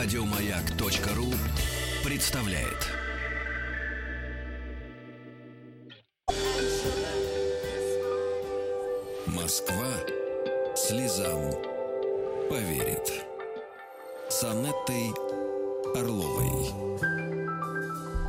Радиомаяк.ру представляет. Москва слезам поверит. С Анеттой Орловой.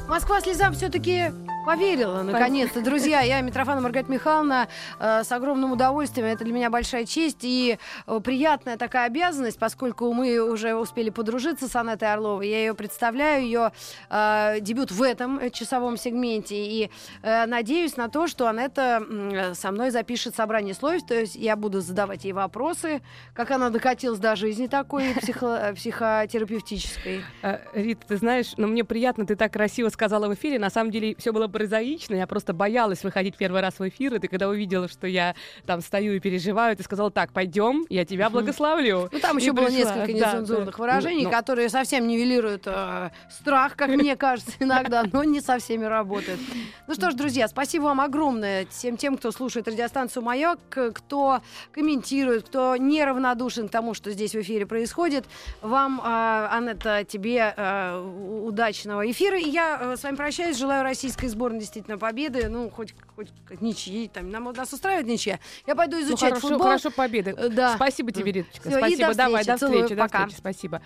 Москва слезам все-таки Поверила, наконец-то. Друзья, я Митрофана Маргарита Михайловна э, с огромным удовольствием. Это для меня большая честь и э, приятная такая обязанность, поскольку мы уже успели подружиться с Анетой Орловой. Я ее представляю, ее э, дебют в этом часовом сегменте. И э, надеюсь на то, что Анетта э, со мной запишет собрание слов. То есть я буду задавать ей вопросы, как она докатилась до жизни такой психо- психотерапевтической. Э, Рита, ты знаешь, но ну, мне приятно, ты так красиво сказала в эфире. На самом деле все было прозаично, я просто боялась выходить первый раз в эфир, и ты когда увидела, что я там стою и переживаю, ты сказала, так, пойдем, я тебя благословлю. Ну, там еще было несколько нецензурных выражений, ну, которые совсем нивелируют э, страх, как мне кажется, иногда, но не со всеми работают. Ну что ж, друзья, спасибо вам огромное всем тем, кто слушает радиостанцию «Маяк», кто комментирует, кто неравнодушен к тому, что здесь в эфире происходит. Вам, э, Анетта, тебе э, удачного эфира. И я с вами прощаюсь, желаю российской сборной сборной действительно победы, ну, хоть, хоть ничьи, там, нам, нас устраивает ничья. Я пойду ну, изучать ну, хорошо, футбол. Хорошо, победы. Э, да. Спасибо тебе, Риточка. Все, Спасибо, до давай, до встречи, Целую, до встречи, спасибо.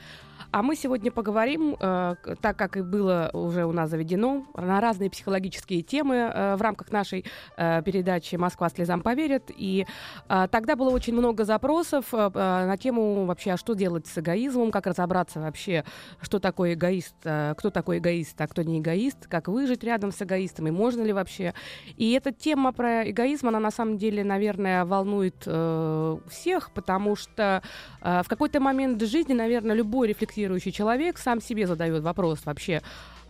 А мы сегодня поговорим, э, так как и было уже у нас заведено, на разные психологические темы э, в рамках нашей э, передачи «Москва слезам поверит». И э, тогда было очень много запросов э, э, на тему вообще, а что делать с эгоизмом, как разобраться вообще, что такое эгоист, э, кто такой эгоист, а кто не эгоист, как выжить рядом с эгоистом, и можно ли вообще. И эта тема про эгоизм, она на самом деле, наверное, волнует э, всех, потому что э, в какой-то момент жизни, наверное, любой рефлексирующий рефлексирующий человек сам себе задает вопрос вообще,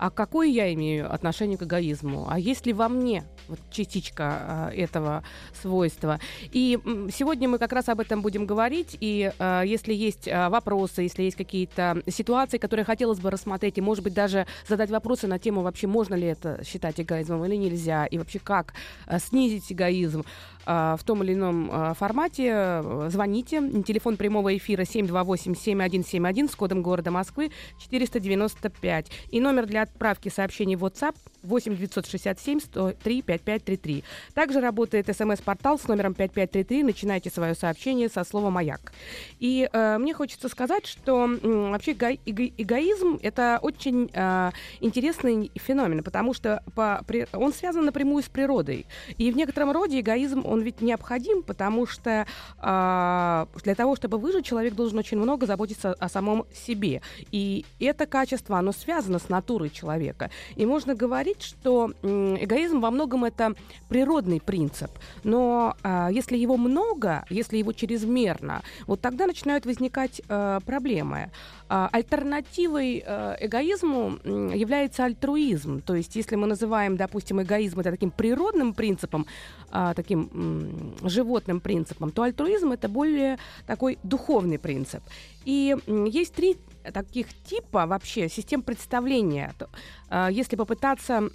а какое я имею отношение к эгоизму? А есть ли во мне вот частичка э, этого свойства? И м, сегодня мы как раз об этом будем говорить. И э, если есть э, вопросы, если есть какие-то ситуации, которые хотелось бы рассмотреть, и, может быть, даже задать вопросы на тему вообще, можно ли это считать эгоизмом или нельзя, и вообще как э, снизить эгоизм, в том или ином формате, звоните. Телефон прямого эфира 728-7171 с кодом города Москвы 495. И номер для отправки сообщений в WhatsApp 8 967 103 5533. Также работает смс-портал с номером 5533. Начинайте свое сообщение со слова «Маяк». И э, мне хочется сказать, что э, вообще эго- эго- эгоизм — это очень э, интересный феномен, потому что по, при, он связан напрямую с природой. И в некотором роде эгоизм, он ведь необходим, потому что э, для того, чтобы выжить, человек должен очень много заботиться о самом себе. И это качество, оно связано с натурой человека. И можно говорить, что эгоизм во многом это природный принцип. Но э, если его много, если его чрезмерно, вот тогда начинают возникать э, проблемы. Э, альтернативой э, эгоизму является альтруизм. То есть если мы называем, допустим, эгоизм это таким природным принципом, э, таким животным принципом, то альтруизм это более такой духовный принцип. И есть три таких типа вообще систем представления, э, если попытаться,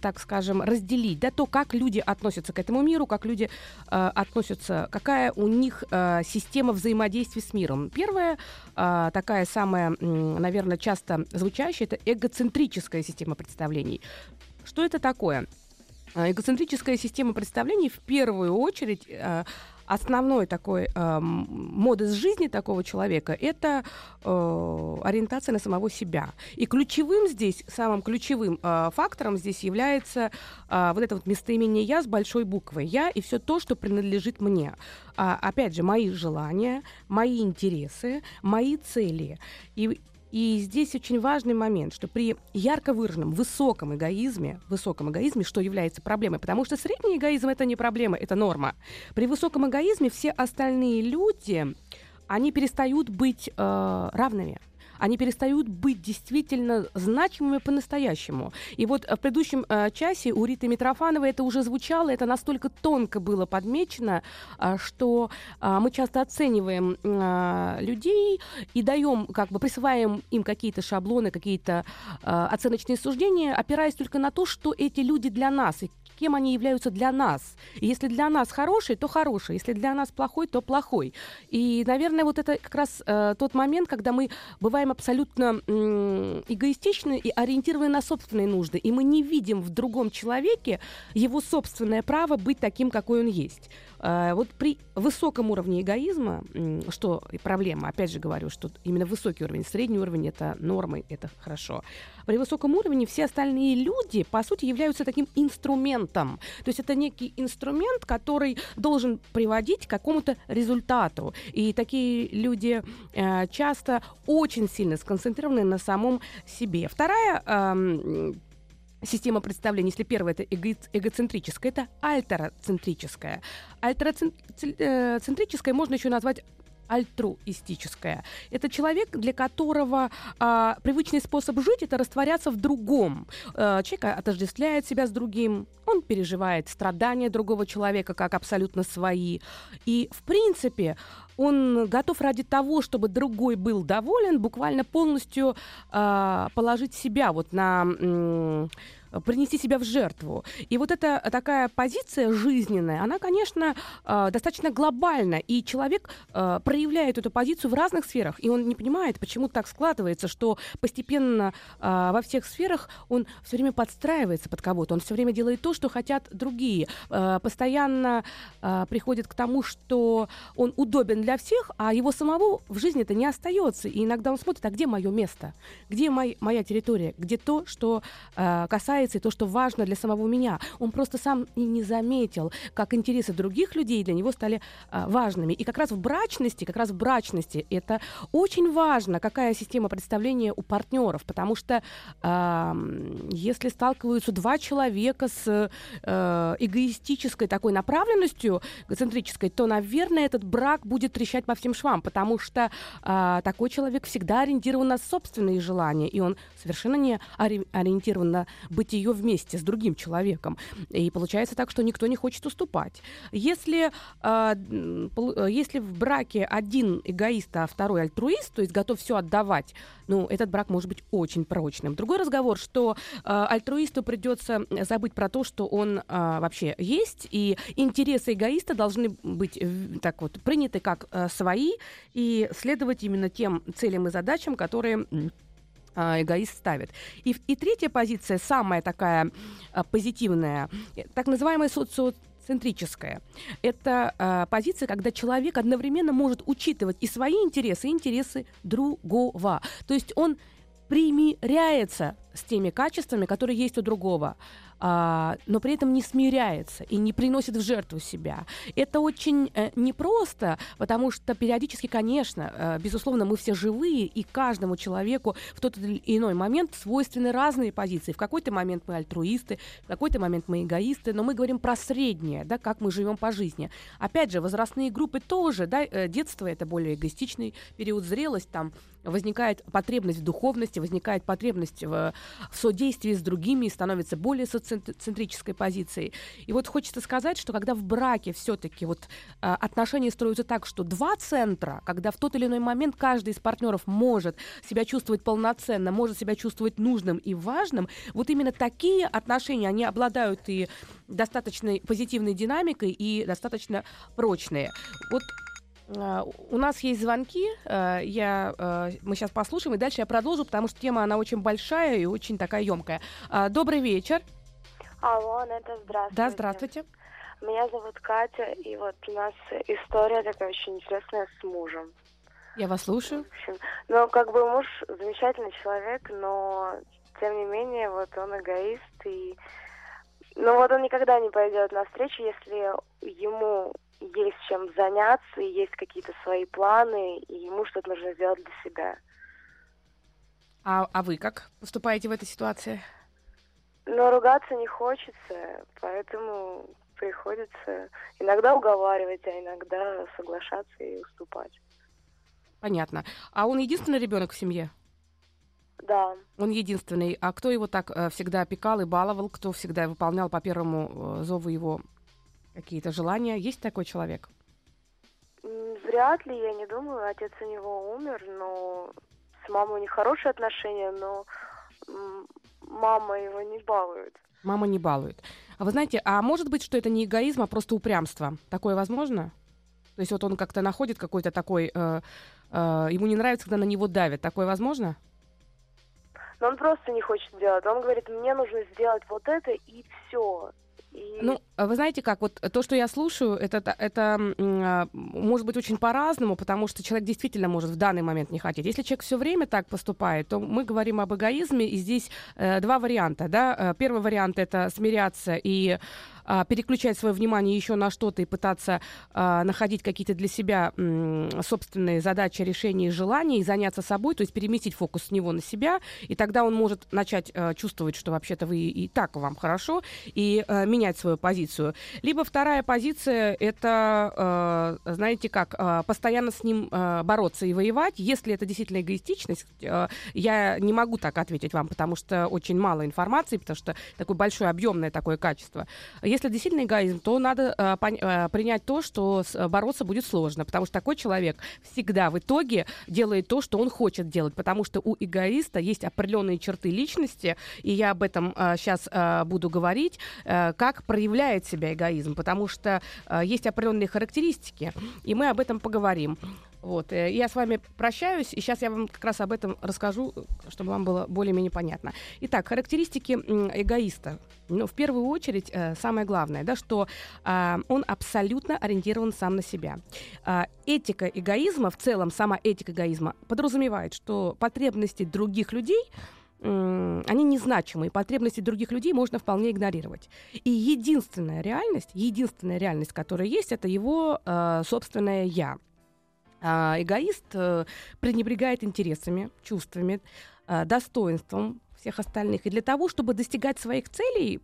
так скажем, разделить, да, то как люди относятся к этому миру, как люди э, относятся, какая у них э, система взаимодействия с миром. Первая, такая самая, наверное, часто звучащая, это эгоцентрическая система представлений. Что это такое? Эгоцентрическая система представлений в первую очередь основной такой э, модус жизни такого человека – это э, ориентация на самого себя. И ключевым здесь, самым ключевым э, фактором здесь является э, вот это вот местоимение «я» с большой буквы. «Я» и все то, что принадлежит мне. А, опять же, мои желания, мои интересы, мои цели. И и здесь очень важный момент, что при ярко выраженном высоком эгоизме, высоком эгоизме, что является проблемой, потому что средний эгоизм это не проблема, это норма. При высоком эгоизме все остальные люди, они перестают быть э, равными они перестают быть действительно значимыми по-настоящему. И вот в предыдущем э, часе у Риты Митрофановой это уже звучало, это настолько тонко было подмечено, э, что э, мы часто оцениваем э, людей и даем, как бы присваиваем им какие-то шаблоны, какие-то э, оценочные суждения, опираясь только на то, что эти люди для нас, и кем они являются для нас. И если для нас хороший, то хороший. Если для нас плохой, то плохой. И, наверное, вот это как раз э, тот момент, когда мы бываем абсолютно э, эгоистичны и ориентированы на собственные нужды. И мы не видим в другом человеке его собственное право быть таким, какой он есть. Э, вот при высоком уровне эгоизма, э, что проблема, опять же говорю, что именно высокий уровень, средний уровень это нормы, это хорошо. При высоком уровне все остальные люди, по сути, являются таким инструментом. То есть это некий инструмент, который должен приводить к какому-то результату. И такие люди э, часто очень сильно сконцентрированы на самом себе. Вторая э, система представлений, если первая это эго- эгоцентрическая, это альтероцентрическая. Альтероцентрическая можно еще назвать альтруистическое. Это человек, для которого а, привычный способ жить это растворяться в другом. А, человек отождествляет себя с другим, он переживает страдания другого человека как абсолютно свои. И, в принципе, он готов ради того, чтобы другой был доволен, буквально полностью а, положить себя вот на... М- принести себя в жертву. И вот эта такая позиция жизненная, она, конечно, э, достаточно глобальна, и человек э, проявляет эту позицию в разных сферах, и он не понимает, почему так складывается, что постепенно э, во всех сферах он все время подстраивается под кого-то, он все время делает то, что хотят другие, постоянно приходит к тому, что он удобен для всех, а его самого в жизни это не остается, и иногда он смотрит, а где мое место, где моя территория, где то, что касается касается и то, что важно для самого меня. Он просто сам и не заметил, как интересы других людей для него стали а, важными. И как раз в брачности, как раз в брачности это очень важно, какая система представления у партнеров, потому что а, если сталкиваются два человека с а, эгоистической такой направленностью, эгоцентрической, то, наверное, этот брак будет трещать по всем швам, потому что а, такой человек всегда ориентирован на собственные желания, и он совершенно не ориентирован на быть ее вместе с другим человеком. И получается так, что никто не хочет уступать. Если, э, если в браке один эгоист, а второй альтруист, то есть готов все отдавать, ну, этот брак может быть очень прочным. Другой разговор, что э, альтруисту придется забыть про то, что он э, вообще есть, и интересы эгоиста должны быть э, так вот приняты как э, свои и следовать именно тем целям и задачам, которые а, эгоист ставит. И, и третья позиция, самая такая а, позитивная, э, так называемая социоцентрическая. Это э, позиция, когда человек одновременно может учитывать и свои интересы, и интересы другого. То есть он примиряется с теми качествами, которые есть у другого а, но при этом не смиряется и не приносит в жертву себя. Это очень э, непросто, потому что периодически, конечно, э, безусловно, мы все живые, и каждому человеку в тот или иной момент свойственны разные позиции. В какой-то момент мы альтруисты, в какой-то момент мы эгоисты, но мы говорим про среднее, да, как мы живем по жизни. Опять же, возрастные группы тоже, да, э, детство это более эгоистичный период, зрелость там возникает потребность в духовности, возникает потребность в, в содействии с другими и становится более социоцентрической позицией. И вот хочется сказать, что когда в браке все-таки вот а, отношения строятся так, что два центра, когда в тот или иной момент каждый из партнеров может себя чувствовать полноценно, может себя чувствовать нужным и важным, вот именно такие отношения, они обладают и достаточной позитивной динамикой и достаточно прочные. Вот у нас есть звонки, а, я, а, мы сейчас послушаем, и дальше я продолжу, потому что тема, она очень большая и очень такая емкая. Добрый вечер. Алло, это здравствуйте. Да, здравствуйте. Меня зовут Катя, и вот у нас история такая очень интересная с мужем. Я вас слушаю. В общем, ну, как бы муж замечательный человек, но тем не менее, вот он эгоист, и ну вот он никогда не пойдет на встречу, если ему есть чем заняться, и есть какие-то свои планы, и ему что-то нужно сделать для себя. А, а вы как поступаете в этой ситуации? Ну, ругаться не хочется, поэтому приходится иногда уговаривать, а иногда соглашаться и уступать. Понятно. А он единственный ребенок в семье? Да. Он единственный. А кто его так э, всегда опекал и баловал? Кто всегда выполнял по первому э, зову его какие-то желания? Есть такой человек? Вряд ли, я не думаю. Отец у него умер, но с мамой у них хорошие отношения, но мама его не балует. Мама не балует. А вы знаете, а может быть, что это не эгоизм, а просто упрямство? Такое возможно? То есть вот он как-то находит какой-то такой... Э, э, ему не нравится, когда на него давят. Такое возможно? Но он просто не хочет делать. Он говорит, мне нужно сделать вот это и все. И... Ну, а вы знаете как, вот то, что я слушаю, это, это а, может быть очень по-разному, потому что человек действительно может в данный момент не хотеть. Если человек все время так поступает, то мы говорим об эгоизме, и здесь э, два варианта. Да? Э, первый вариант — это смиряться и а, переключать свое внимание еще на что-то и пытаться а, находить какие-то для себя м, собственные задачи, решения и желания, и заняться собой, то есть переместить фокус с него на себя, и тогда он может начать а, чувствовать, что вообще-то вы и так вам хорошо, и а, менять свою позицию. Либо вторая позиция — это, а, знаете как, а, постоянно с ним а, бороться и воевать. Если это действительно эгоистичность, а, я не могу так ответить вам, потому что очень мало информации, потому что такое большое объемное такое качество действительно эгоизм, то надо э, принять то, что с, э, бороться будет сложно, потому что такой человек всегда в итоге делает то, что он хочет делать, потому что у эгоиста есть определенные черты личности, и я об этом э, сейчас э, буду говорить, э, как проявляет себя эгоизм, потому что э, есть определенные характеристики, и мы об этом поговорим. Вот, э, я с вами прощаюсь, и сейчас я вам как раз об этом расскажу, чтобы вам было более-менее понятно. Итак, характеристики эгоиста. Ну, в первую очередь, э, самое главное, да, что э, он абсолютно ориентирован сам на себя. Э, этика эгоизма, в целом сама этика эгоизма, подразумевает, что потребности других людей они незначимые, потребности других людей можно вполне игнорировать. И единственная реальность, единственная реальность, которая есть, это его э, собственное я. А, эгоист э, пренебрегает интересами, чувствами, э, достоинством всех остальных. И для того, чтобы достигать своих целей,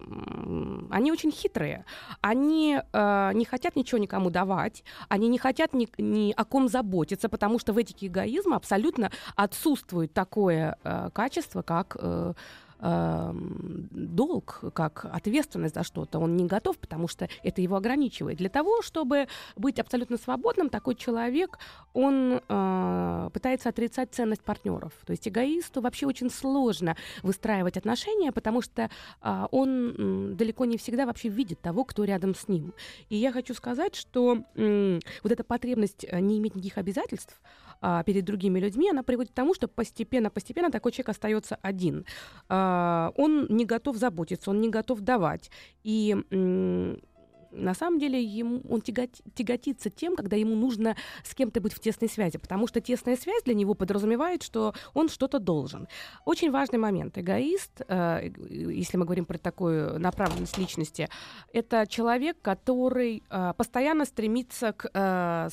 они очень хитрые. Они э, не хотят ничего никому давать, они не хотят ни, ни о ком заботиться, потому что в этике эгоизма абсолютно отсутствует такое э, качество, как э, долг, как ответственность за что-то, он не готов, потому что это его ограничивает. Для того, чтобы быть абсолютно свободным, такой человек, он э, пытается отрицать ценность партнеров. То есть эгоисту вообще очень сложно выстраивать отношения, потому что э, он э, далеко не всегда вообще видит того, кто рядом с ним. И я хочу сказать, что э, вот эта потребность э, не иметь никаких обязательств, а, перед другими людьми, она приводит к тому, что постепенно-постепенно такой человек остается один. А, он не готов заботиться, он не готов давать. И на самом деле ему, он тягот, тяготится тем, когда ему нужно с кем-то быть в тесной связи, потому что тесная связь для него подразумевает, что он что-то должен. Очень важный момент. Эгоист, э, если мы говорим про такую направленность личности, это человек, который э, постоянно стремится к э,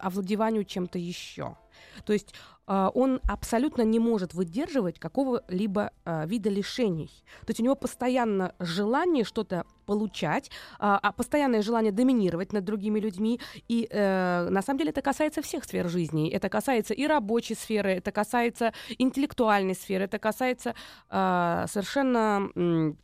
овладеванию чем-то еще. То есть он абсолютно не может выдерживать какого-либо э, вида лишений. То есть у него постоянно желание что-то получать, э, а постоянное желание доминировать над другими людьми. И э, на самом деле это касается всех сфер жизни. Это касается и рабочей сферы, это касается интеллектуальной сферы, это касается э, совершенно...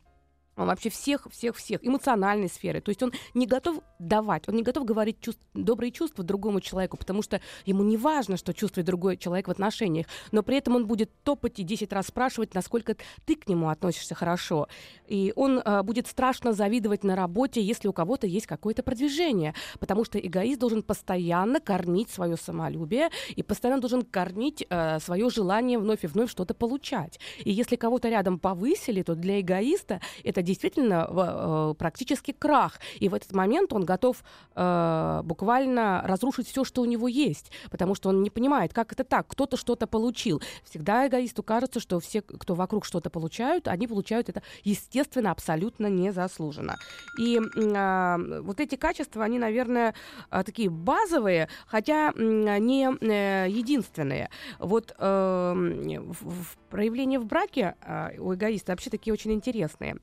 Э, вообще всех, всех, всех, эмоциональной сферы. То есть он не готов давать, он не готов говорить чувств, добрые чувства другому человеку, потому что ему не важно, что чувствует другой человек в отношениях, но при этом он будет топать и 10 раз спрашивать, насколько ты к нему относишься хорошо. И он э, будет страшно завидовать на работе, если у кого-то есть какое-то продвижение, потому что эгоист должен постоянно кормить свое самолюбие и постоянно должен кормить э, свое желание вновь и вновь что-то получать. И если кого-то рядом повысили, то для эгоиста это действительно э, практически крах. И в этот момент он готов э, буквально разрушить все, что у него есть, потому что он не понимает, как это так, кто-то что-то получил. Всегда эгоисту кажется, что все, кто вокруг что-то получают, они получают это, естественно, абсолютно незаслуженно. И э, вот эти качества, они, наверное, э, такие базовые, хотя не единственные. Вот э, в проявления в браке у эгоиста вообще такие очень интересные.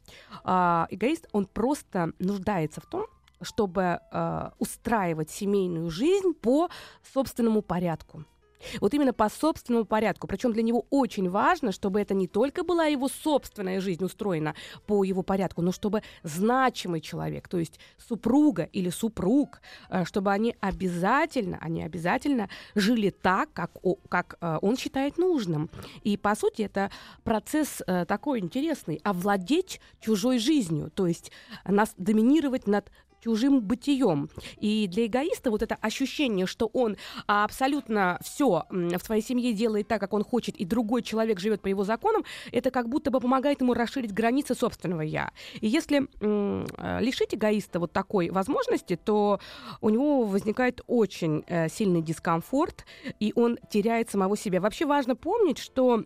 Э, эгоист, он просто нуждается в том, чтобы э, устраивать семейную жизнь по собственному порядку. Вот именно по собственному порядку. Причем для него очень важно, чтобы это не только была его собственная жизнь устроена по его порядку, но чтобы значимый человек, то есть супруга или супруг, э, чтобы они обязательно, они обязательно жили так, как, как э, он считает нужным. И, по сути, это процесс э, такой интересный. Овладеть чужой жизнью, то есть нас доминировать над чужим бытием. И для эгоиста вот это ощущение, что он абсолютно все в своей семье делает так, как он хочет, и другой человек живет по его законам, это как будто бы помогает ему расширить границы собственного я. И если лишить эгоиста вот такой возможности, то у него возникает очень э, сильный дискомфорт, и он теряет самого себя. Вообще важно помнить, что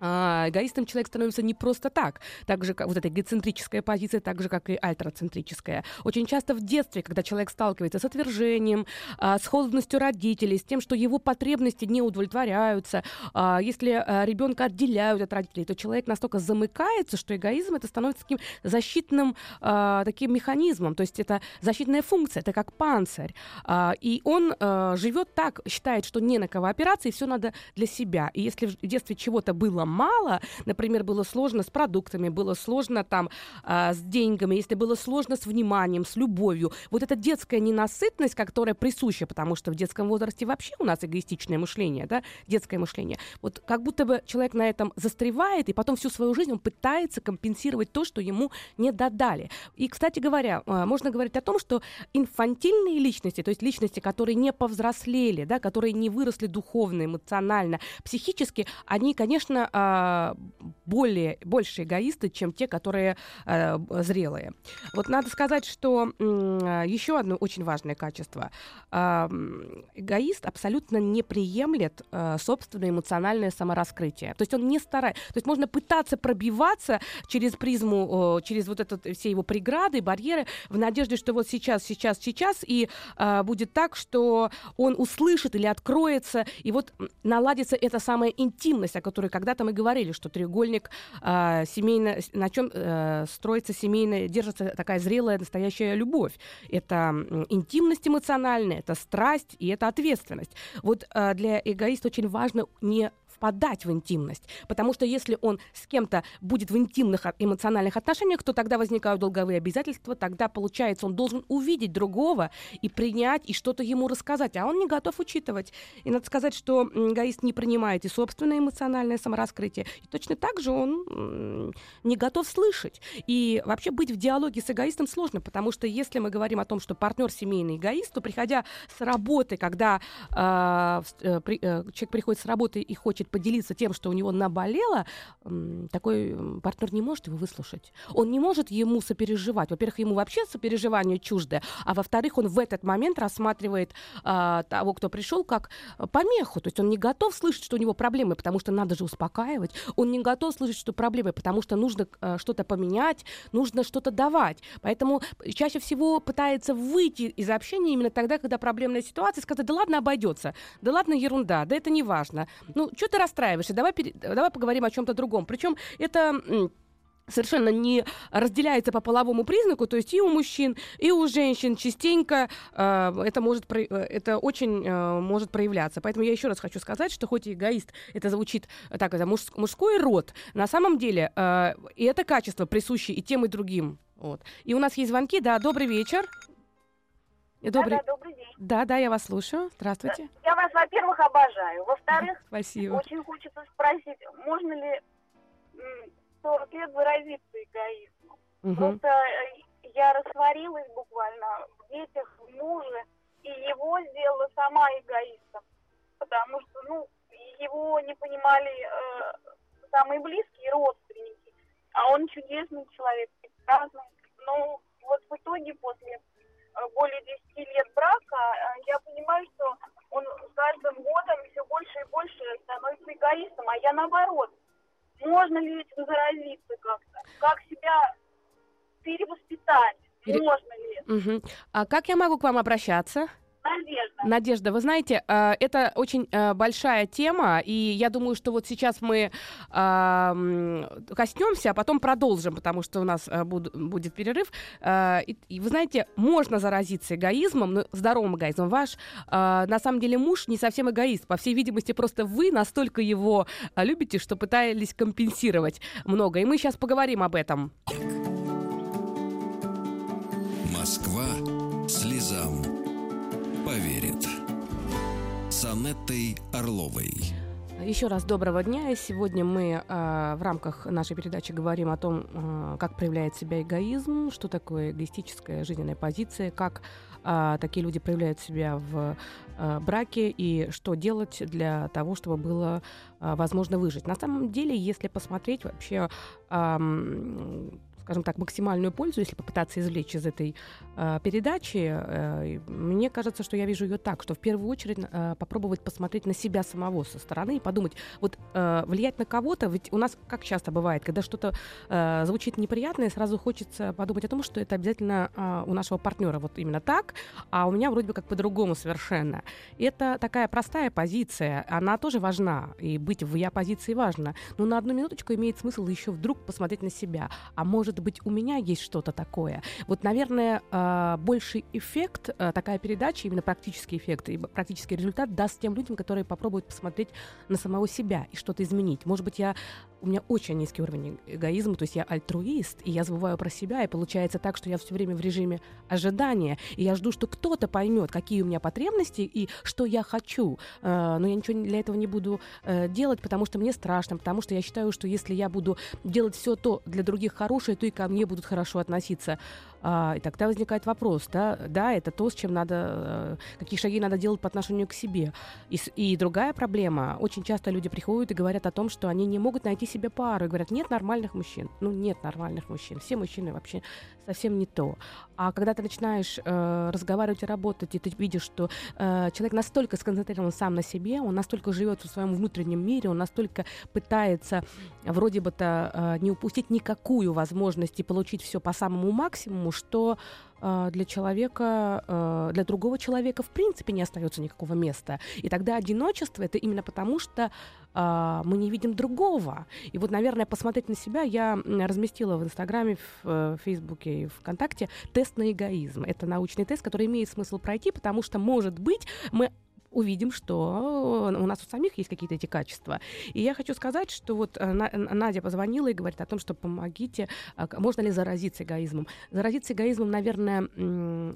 а, эгоистом человек становится не просто так, так же, как вот эта эгоцентрическая позиция, так же, как и альтроцентрическая. Очень часто в детстве, когда человек сталкивается с отвержением, а, с холодностью родителей, с тем, что его потребности не удовлетворяются, а, если а, ребенка отделяют от родителей, то человек настолько замыкается, что эгоизм это становится таким защитным а, таким механизмом, то есть это защитная функция, это как панцирь. А, и он а, живет так, считает, что не на кого опираться, и все надо для себя. И если в детстве чего-то было мало, например, было сложно с продуктами, было сложно там э, с деньгами, если было сложно с вниманием, с любовью, вот эта детская ненасытность, которая присуща, потому что в детском возрасте вообще у нас эгоистичное мышление, да, детское мышление, вот как будто бы человек на этом застревает, и потом всю свою жизнь он пытается компенсировать то, что ему не додали. И, кстати говоря, э, можно говорить о том, что инфантильные личности, то есть личности, которые не повзрослели, да, которые не выросли духовно, эмоционально, психически, они, конечно, э, более, больше эгоисты, чем те, которые э, зрелые. Вот надо сказать, что э, еще одно очень важное качество. Э, эгоист абсолютно не приемлет э, собственное эмоциональное самораскрытие. То есть он не старается. То есть можно пытаться пробиваться через призму, через вот это, все его преграды, барьеры, в надежде, что вот сейчас, сейчас, сейчас, и э, будет так, что он услышит или откроется, и вот наладится эта самая интимность, о которой когда-то мы говорили, что треугольник э, семейно, на чем э, строится семейная, держится такая зрелая настоящая любовь. Это интимность эмоциональная, это страсть и это ответственность. Вот э, для эгоиста очень важно не впадать в интимность. Потому что если он с кем-то будет в интимных эмоциональных отношениях, то тогда возникают долговые обязательства, тогда, получается, он должен увидеть другого и принять, и что-то ему рассказать, а он не готов учитывать. И надо сказать, что эгоист не принимает и собственное эмоциональное самораскрытие, и точно так же он не готов слышать. И вообще быть в диалоге с эгоистом сложно, потому что если мы говорим о том, что партнер семейный эгоист, то приходя с работы, когда а, э, при, э, человек приходит с работы и хочет хочет поделиться тем, что у него наболело, такой партнер не может его выслушать. Он не может ему сопереживать. Во-первых, ему вообще сопереживание чуждое, а во-вторых, он в этот момент рассматривает а, того, кто пришел, как помеху. То есть он не готов слышать, что у него проблемы, потому что надо же успокаивать. Он не готов слышать, что проблемы, потому что нужно а, что-то поменять, нужно что-то давать. Поэтому чаще всего пытается выйти из общения именно тогда, когда проблемная ситуация, сказать, да ладно, обойдется, да ладно, ерунда, да это не важно. Ну, что ты расстраиваешься, давай, пере... давай поговорим о чем-то другом. Причем это совершенно не разделяется по половому признаку, то есть и у мужчин, и у женщин частенько э, это может э, это очень э, может проявляться. Поэтому я еще раз хочу сказать, что хоть и эгоист это звучит так, это муж, мужской род, на самом деле э, и это качество присуще и тем и другим. Вот. И у нас есть звонки, да, добрый вечер. Добрый... Да, да, добрый день. Да, да, я вас слушаю. Здравствуйте. Я вас, во-первых, обожаю. Во-вторых, Спасибо. очень хочется спросить, можно ли 40 лет выразиться эгоизмом? Угу. Просто э, я растворилась буквально в детях, в муже, и его сделала сама эгоистом. Потому что, ну, его не понимали э, самые близкие родственники. А он чудесный человек, прекрасный. Но вот в итоге после более 10 лет брака, э, я понимаю, что он с каждым годом все больше и больше становится эгоистом, а я наоборот. Можно ли этим заразиться как-то? Как себя перевоспитать? Пере... Можно ли? Угу. А как я могу к вам обращаться? Надежда. Надежда, вы знаете, э, это очень э, большая тема, и я думаю, что вот сейчас мы коснемся, а потом продолжим, потому что у нас э, будет перерыв. И вы знаете, можно заразиться эгоизмом, но здоровым эгоизмом. Ваш, на самом деле, муж не совсем эгоист. По всей видимости, просто вы настолько его любите, что пытались компенсировать много. И мы сейчас поговорим об этом. Москва слезам поверит. С Анеттой Орловой. Еще раз доброго дня. Сегодня мы э, в рамках нашей передачи говорим о том, э, как проявляет себя эгоизм, что такое эгоистическая жизненная позиция, как э, такие люди проявляют себя в э, браке и что делать для того, чтобы было э, возможно выжить. На самом деле, если посмотреть вообще э, скажем так, максимальную пользу, если попытаться извлечь из этой э, передачи, э, мне кажется, что я вижу ее так, что в первую очередь э, попробовать посмотреть на себя самого со стороны и подумать, вот э, влиять на кого-то, ведь у нас как часто бывает, когда что-то э, звучит неприятное, сразу хочется подумать о том, что это обязательно э, у нашего партнера вот именно так, а у меня вроде бы как по-другому совершенно. И это такая простая позиция, она тоже важна, и быть в я позиции важно, но на одну минуточку имеет смысл еще вдруг посмотреть на себя, а может может быть, у меня есть что-то такое. Вот, наверное, а, больший эффект, а, такая передача, именно практический эффект и практический результат даст тем людям, которые попробуют посмотреть на самого себя и что-то изменить. Может быть, я у меня очень низкий уровень эгоизма, то есть я альтруист, и я забываю про себя, и получается так, что я все время в режиме ожидания, и я жду, что кто-то поймет, какие у меня потребности и что я хочу, э, но я ничего для этого не буду э, делать, потому что мне страшно, потому что я считаю, что если я буду делать все то для других хорошее, то и ко мне будут хорошо относиться. А, и тогда возникает вопрос, да, да, это то, с чем надо, э, какие шаги надо делать по отношению к себе. И, и другая проблема, очень часто люди приходят и говорят о том, что они не могут найти себе пару, и говорят, нет нормальных мужчин. Ну, нет нормальных мужчин, все мужчины вообще совсем не то. А когда ты начинаешь э, разговаривать и работать, и ты видишь, что э, человек настолько сконцентрирован сам на себе, он настолько живет в своем внутреннем мире, он настолько пытается вроде бы-то э, не упустить никакую возможность и получить все по самому максимуму, что э, для человека, э, для другого человека в принципе не остается никакого места. И тогда одиночество это именно потому, что э, мы не видим другого. И вот, наверное, посмотреть на себя я разместила в Инстаграме, в, в Фейсбуке и ВКонтакте тест на эгоизм. Это научный тест, который имеет смысл пройти, потому что, может быть, мы увидим, что у нас у самих есть какие-то эти качества. И я хочу сказать, что вот э, Надя позвонила и говорит о том, что помогите, а, можно ли заразиться эгоизмом. Заразиться эгоизмом, наверное,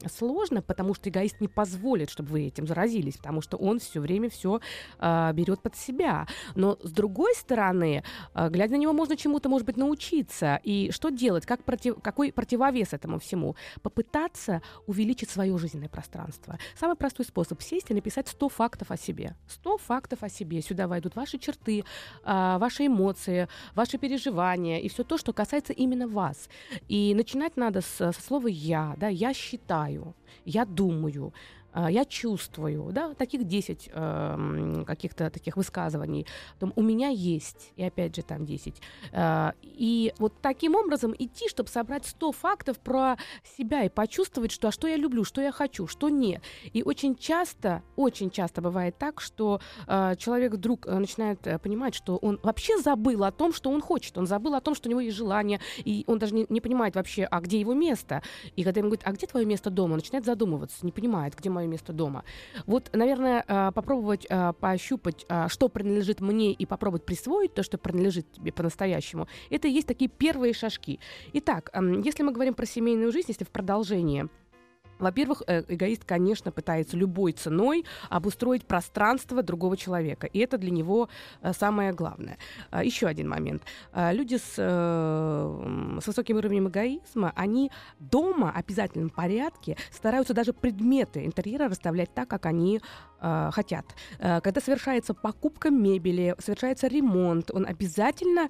сложно, потому что эгоист не позволит, чтобы вы этим заразились, потому что он все время все а, берет под себя. Но с другой стороны, а, глядя на него, можно чему-то, может быть, научиться. И что делать? Как против, какой противовес этому всему? Попытаться увеличить свое жизненное пространство. Самый простой способ сесть и написать 100 фактов о себе. 100 фактов о себе. Сюда войдут ваши черты, а, ваши эмоции, ваши переживания и все то, что касается именно вас. И начинать надо с, со слова «я». Да? «Я считаю», «я думаю», я чувствую, да, таких 10 э, каких-то таких высказываний. Потом у меня есть, и опять же там 10. Э, а, и вот таким образом идти, чтобы собрать 100 фактов про себя и почувствовать, что а что я люблю, что я хочу, что нет. И очень часто, очень часто бывает так, что э, человек вдруг э, начинает э, понимать, что он вообще забыл о том, что он хочет. Он забыл о том, что у него есть желание, и он даже не, не понимает вообще, а где его место. И когда ему говорят, а где твое место дома, он начинает задумываться, не понимает, где мое место дома. Вот, наверное, а, попробовать а, пощупать, а, что принадлежит мне, и попробовать присвоить то, что принадлежит тебе по-настоящему, это и есть такие первые шажки. Итак, если мы говорим про семейную жизнь, если в продолжении во-первых, э, эгоист, конечно, пытается любой ценой обустроить пространство другого человека. И это для него э, самое главное. А, Еще один момент. А, люди с, э, с высоким уровнем эгоизма, они дома в обязательном порядке стараются даже предметы интерьера расставлять так, как они хотят. Когда совершается покупка мебели, совершается ремонт, он обязательно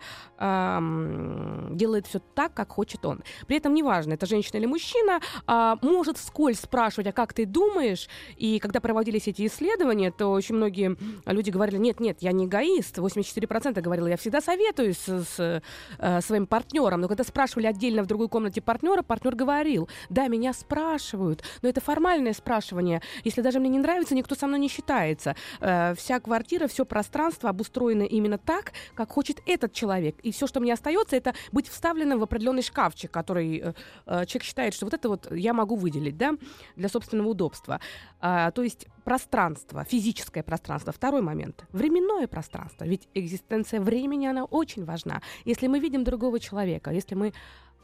делает все так, как хочет он. При этом неважно, это женщина или мужчина, э, может вскоре вскользь спрашивать, а как ты думаешь? И когда проводились эти исследования, то очень многие люди говорили, нет, нет, я не эгоист. 84% говорила, я всегда советуюсь с, с э, своим партнером. Но когда спрашивали отдельно в другой комнате партнера, партнер говорил, да, меня спрашивают, но это формальное спрашивание. Если даже мне не нравится, никто со мной не считается. Э, вся квартира, все пространство обустроено именно так, как хочет этот человек. И все, что мне остается, это быть вставленным в определенный шкафчик, который э, э, человек считает, что вот это вот я могу выделить, да, для собственного удобства. А, то есть пространство, физическое пространство. Второй момент. Временное пространство. Ведь экзистенция времени, она очень важна. Если мы видим другого человека, если мы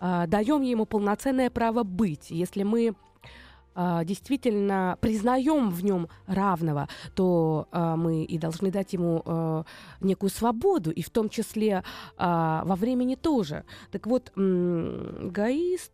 э, даем ему полноценное право быть, если мы э, действительно признаем в нем равного, то э, мы и должны дать ему э, некую свободу, и в том числе во времени тоже. Так вот, э,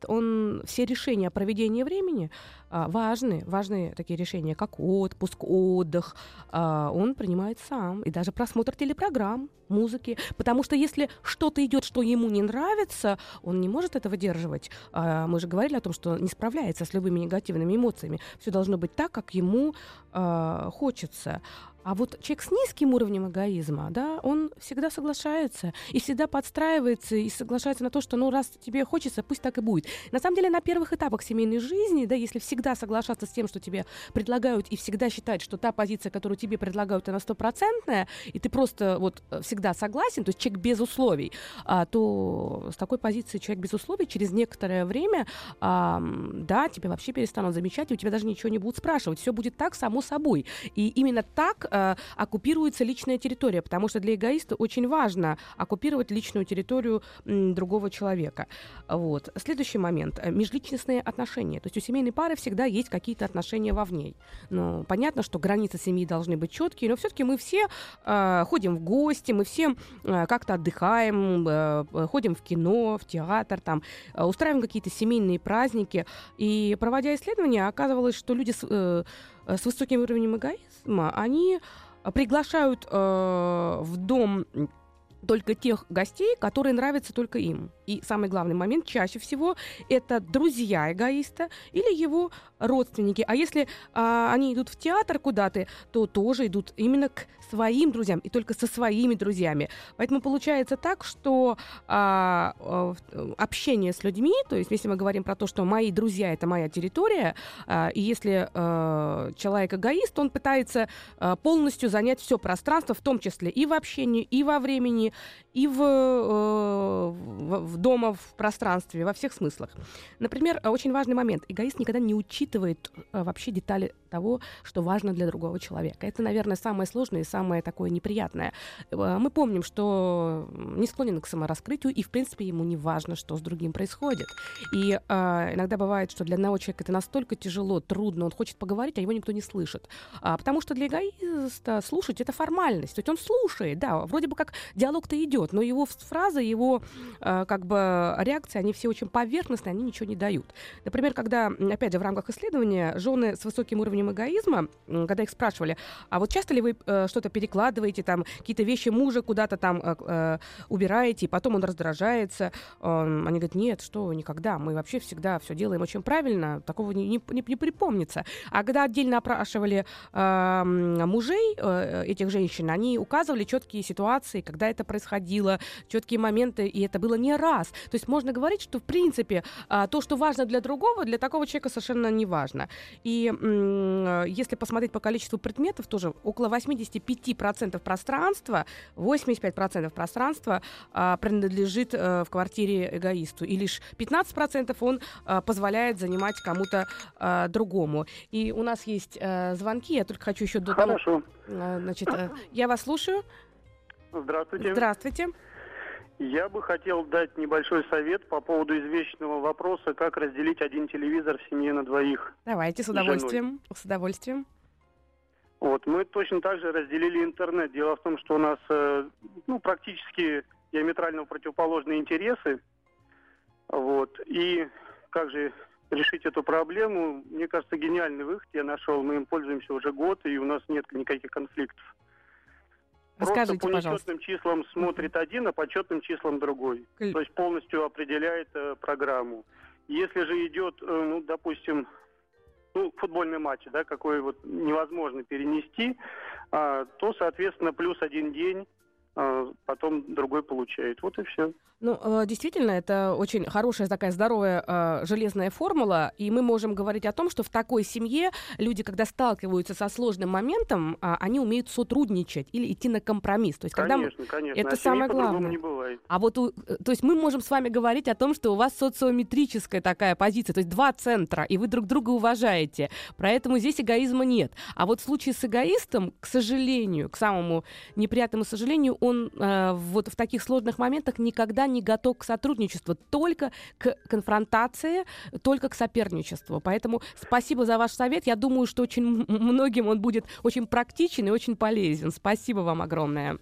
он все решения о проведении времени а, важные, важные такие решения, как отпуск, отдых, а, он принимает сам. И даже просмотр телепрограмм, музыки. Потому что если что-то идет, что ему не нравится, он не может это выдерживать. А, мы же говорили о том, что не справляется с любыми негативными эмоциями. Все должно быть так, как ему хочется. А вот человек с низким уровнем эгоизма, да, он всегда соглашается и всегда подстраивается и соглашается на то, что, ну, раз тебе хочется, пусть так и будет. На самом деле, на первых этапах семейной жизни, да, если всегда соглашаться с тем, что тебе предлагают, и всегда считать, что та позиция, которую тебе предлагают, она стопроцентная, и ты просто вот всегда согласен, то есть человек без условий, а, то с такой позиции человек без условий через некоторое время, а, да, тебя вообще перестанут замечать, и у тебя даже ничего не будут спрашивать. Все будет так, само собой. И именно так э, оккупируется личная территория, потому что для эгоиста очень важно оккупировать личную территорию другого человека. Вот. Следующий момент. Э, межличностные отношения. То есть у семейной пары всегда есть какие-то отношения вовне. Ну, понятно, что границы семьи должны быть четкие, но все-таки мы все э, ходим в гости, мы все э, как-то отдыхаем, ходим в кино, в театр, там, устраиваем какие-то семейные праздники. И проводя исследования, оказывалось, что люди э, с высоким уровнем эгоизма, они приглашают э, в дом только тех гостей, которые нравятся только им. И самый главный момент чаще всего это друзья эгоиста или его родственники. А если а, они идут в театр куда-то, то тоже идут именно к своим друзьям и только со своими друзьями. Поэтому получается так, что а, а, общение с людьми, то есть если мы говорим про то, что мои друзья это моя территория, а, и если а, человек эгоист, он пытается а, полностью занять все пространство, в том числе и в общении, и во времени, и в, э, в, в дома, в пространстве, во всех смыслах. Например, очень важный момент. Эгоист никогда не учитывает э, вообще детали того, что важно для другого человека. Это, наверное, самое сложное и самое такое неприятное. Э, мы помним, что не склонен к самораскрытию, и, в принципе, ему не важно, что с другим происходит. И э, иногда бывает, что для одного человека это настолько тяжело, трудно, он хочет поговорить, а его никто не слышит. А, потому что для эгоиста слушать — это формальность. То есть он слушает, да, вроде бы как диалог-то идет, но его фразы, его э, как бы реакции, они все очень поверхностные, они ничего не дают. Например, когда, опять же, в рамках исследования жены с высоким уровнем эгоизма, когда их спрашивали, а вот часто ли вы э, что-то перекладываете, там, какие-то вещи мужа куда-то там э, э убираете, и потом он раздражается, э, они говорят, нет, что, никогда, мы вообще всегда все делаем очень правильно, такого не, не, не, припомнится. А когда отдельно опрашивали э, мужей э, этих женщин, они указывали четкие ситуации, когда это происходило, четкие моменты, и это было не раз. То есть можно говорить, что, в принципе, э, то, что важно для другого, для такого человека совершенно не важно. И Э, если посмотреть по количеству предметов, тоже около 85% пространства, 85% пространства а, принадлежит а, в квартире эгоисту. И лишь 15% он а, позволяет занимать кому-то а, другому. И у нас есть а, звонки, я только хочу еще... До Хорошо. А, значит, а, я вас слушаю. Здравствуйте. Здравствуйте. Я бы хотел дать небольшой совет по поводу извечного вопроса, как разделить один телевизор в семье на двоих. Давайте, с удовольствием. С удовольствием. Вот, мы точно так же разделили интернет. Дело в том, что у нас э, ну, практически диаметрально противоположные интересы. Вот, и как же решить эту проблему? Мне кажется, гениальный выход я нашел. Мы им пользуемся уже год, и у нас нет никаких конфликтов. Просто по пожалуйста. нечетным числам смотрит один, а по четным числам другой. К- То есть полностью определяет э, программу. Если же идет, э, ну, допустим, ну, футбольный матч, да, какой вот невозможно перенести, а, то, соответственно, плюс один день а, потом другой получает. Вот и все. Ну, э, действительно, это очень хорошая такая здоровая э, железная формула, и мы можем говорить о том, что в такой семье люди, когда сталкиваются со сложным моментом, а, они умеют сотрудничать или идти на компромисс. То есть, конечно, когда конечно. Это а самое главное. не бывает. А вот, у, э, то есть мы можем с вами говорить о том, что у вас социометрическая такая позиция, то есть два центра, и вы друг друга уважаете. Поэтому здесь эгоизма нет. А вот в случае с эгоистом, к сожалению, к самому неприятному сожалению, он э, вот в таких сложных моментах никогда не готов к сотрудничеству, только к конфронтации, только к соперничеству. Поэтому спасибо за ваш совет. Я думаю, что очень многим он будет очень практичен и очень полезен. Спасибо вам огромное.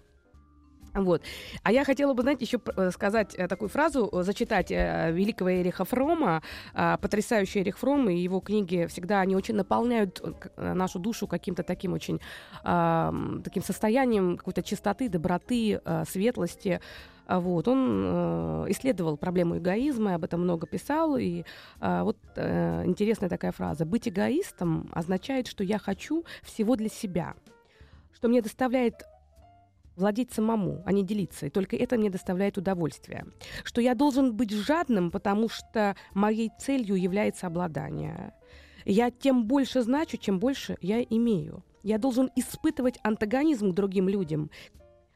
Вот. А я хотела бы, знаете, еще э, сказать э, такую фразу, э, зачитать великого Эриха Фрома, потрясающий Эрих Фром, и его книги всегда, они очень наполняют нашу душу каким-то таким очень, таким состоянием какой-то чистоты, доброты, светлости. Вот, он исследовал проблему эгоизма, об этом много писал, и вот интересная такая фраза. «Быть эгоистом означает, что я хочу всего для себя, что мне доставляет владеть самому, а не делиться. И только это мне доставляет удовольствие. Что я должен быть жадным, потому что моей целью является обладание. Я тем больше значу, чем больше я имею. Я должен испытывать антагонизм к другим людям,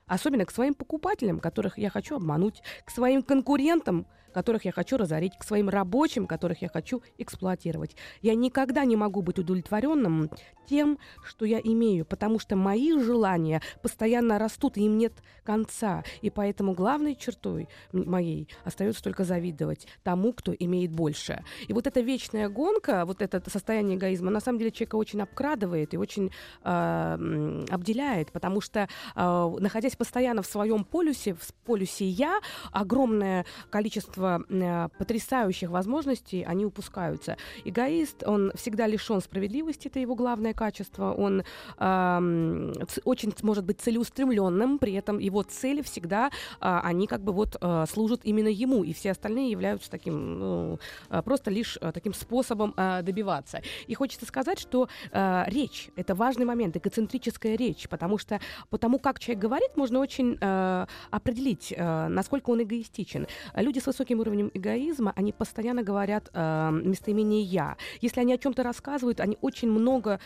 особенно к своим покупателям, которых я хочу обмануть, к своим конкурентам, которых я хочу разорить, к своим рабочим, которых я хочу эксплуатировать. Я никогда не могу быть удовлетворенным тем, что я имею, потому что мои желания постоянно растут, и им нет конца. И поэтому главной чертой моей остается только завидовать тому, кто имеет больше. И вот эта вечная гонка, вот это состояние эгоизма, на самом деле человека очень обкрадывает и очень э, обделяет, потому что, э, находясь постоянно в своем полюсе, в полюсе «я», огромное количество э, потрясающих возможностей, они упускаются. Эгоист, он всегда лишен справедливости, это его главное качество, он э, очень может быть целеустремленным, при этом его цели всегда, э, они как бы вот э, служат именно ему, и все остальные являются таким, ну, э, просто лишь э, таким способом э, добиваться. И хочется сказать, что э, речь — это важный момент, эгоцентрическая речь, потому что по тому, как человек говорит, можно очень э, определить, э, насколько он эгоистичен. Люди с высоким уровнем эгоизма, они постоянно говорят э, местоимение «я». Если они о чем-то рассказывают, они очень много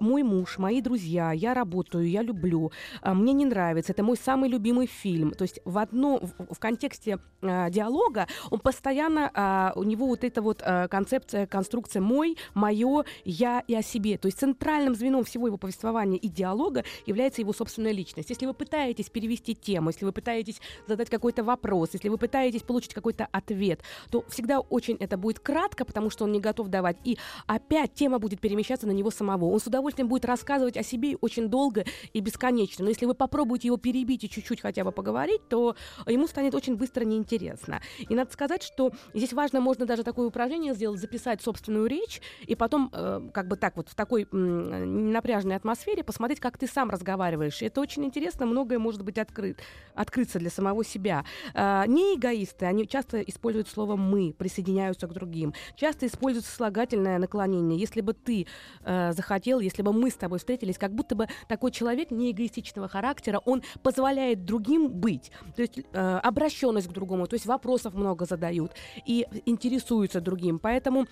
мой муж, мои друзья, я работаю, я люблю, а, мне не нравится, это мой самый любимый фильм. То есть в одно, в, в контексте э, диалога он постоянно, э, у него вот эта вот э, концепция, конструкция мой, мое, я и о себе. То есть центральным звеном всего его повествования и диалога является его собственная личность. Если вы пытаетесь перевести тему, если вы пытаетесь задать какой-то вопрос, если вы пытаетесь получить какой-то ответ, то всегда очень это будет кратко, потому что он не готов давать. И опять тема будет перемещаться на него самого. Он с удовольствием будет рассказывать о себе очень долго и бесконечно. Но если вы попробуете его перебить и чуть-чуть хотя бы поговорить, то ему станет очень быстро неинтересно. И надо сказать, что здесь важно, можно даже такое упражнение сделать, записать собственную речь, и потом э, как бы так вот в такой э, напряженной атмосфере посмотреть, как ты сам разговариваешь. И это очень интересно, многое может быть открыт, открыться для самого себя. Э, не эгоисты, они часто используют слово «мы», присоединяются к другим. Часто используют слагательное наклонение. Если бы ты э, захотел хотел, если бы мы с тобой встретились, как будто бы такой человек не эгоистичного характера, он позволяет другим быть. То есть э, обращенность к другому, то есть вопросов много задают и интересуются другим. Поэтому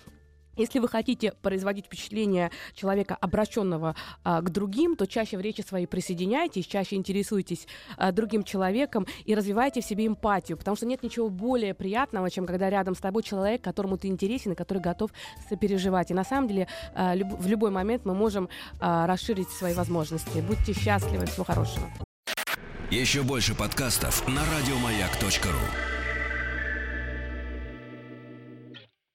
если вы хотите производить впечатление человека, обращенного а, к другим, то чаще в речи своей присоединяйтесь, чаще интересуйтесь а, другим человеком и развивайте в себе эмпатию, потому что нет ничего более приятного, чем когда рядом с тобой человек, которому ты интересен и который готов сопереживать. И на самом деле а, люб- в любой момент мы можем а, расширить свои возможности. Будьте счастливы, всего хорошего. Еще больше подкастов на радиомаяк.ру.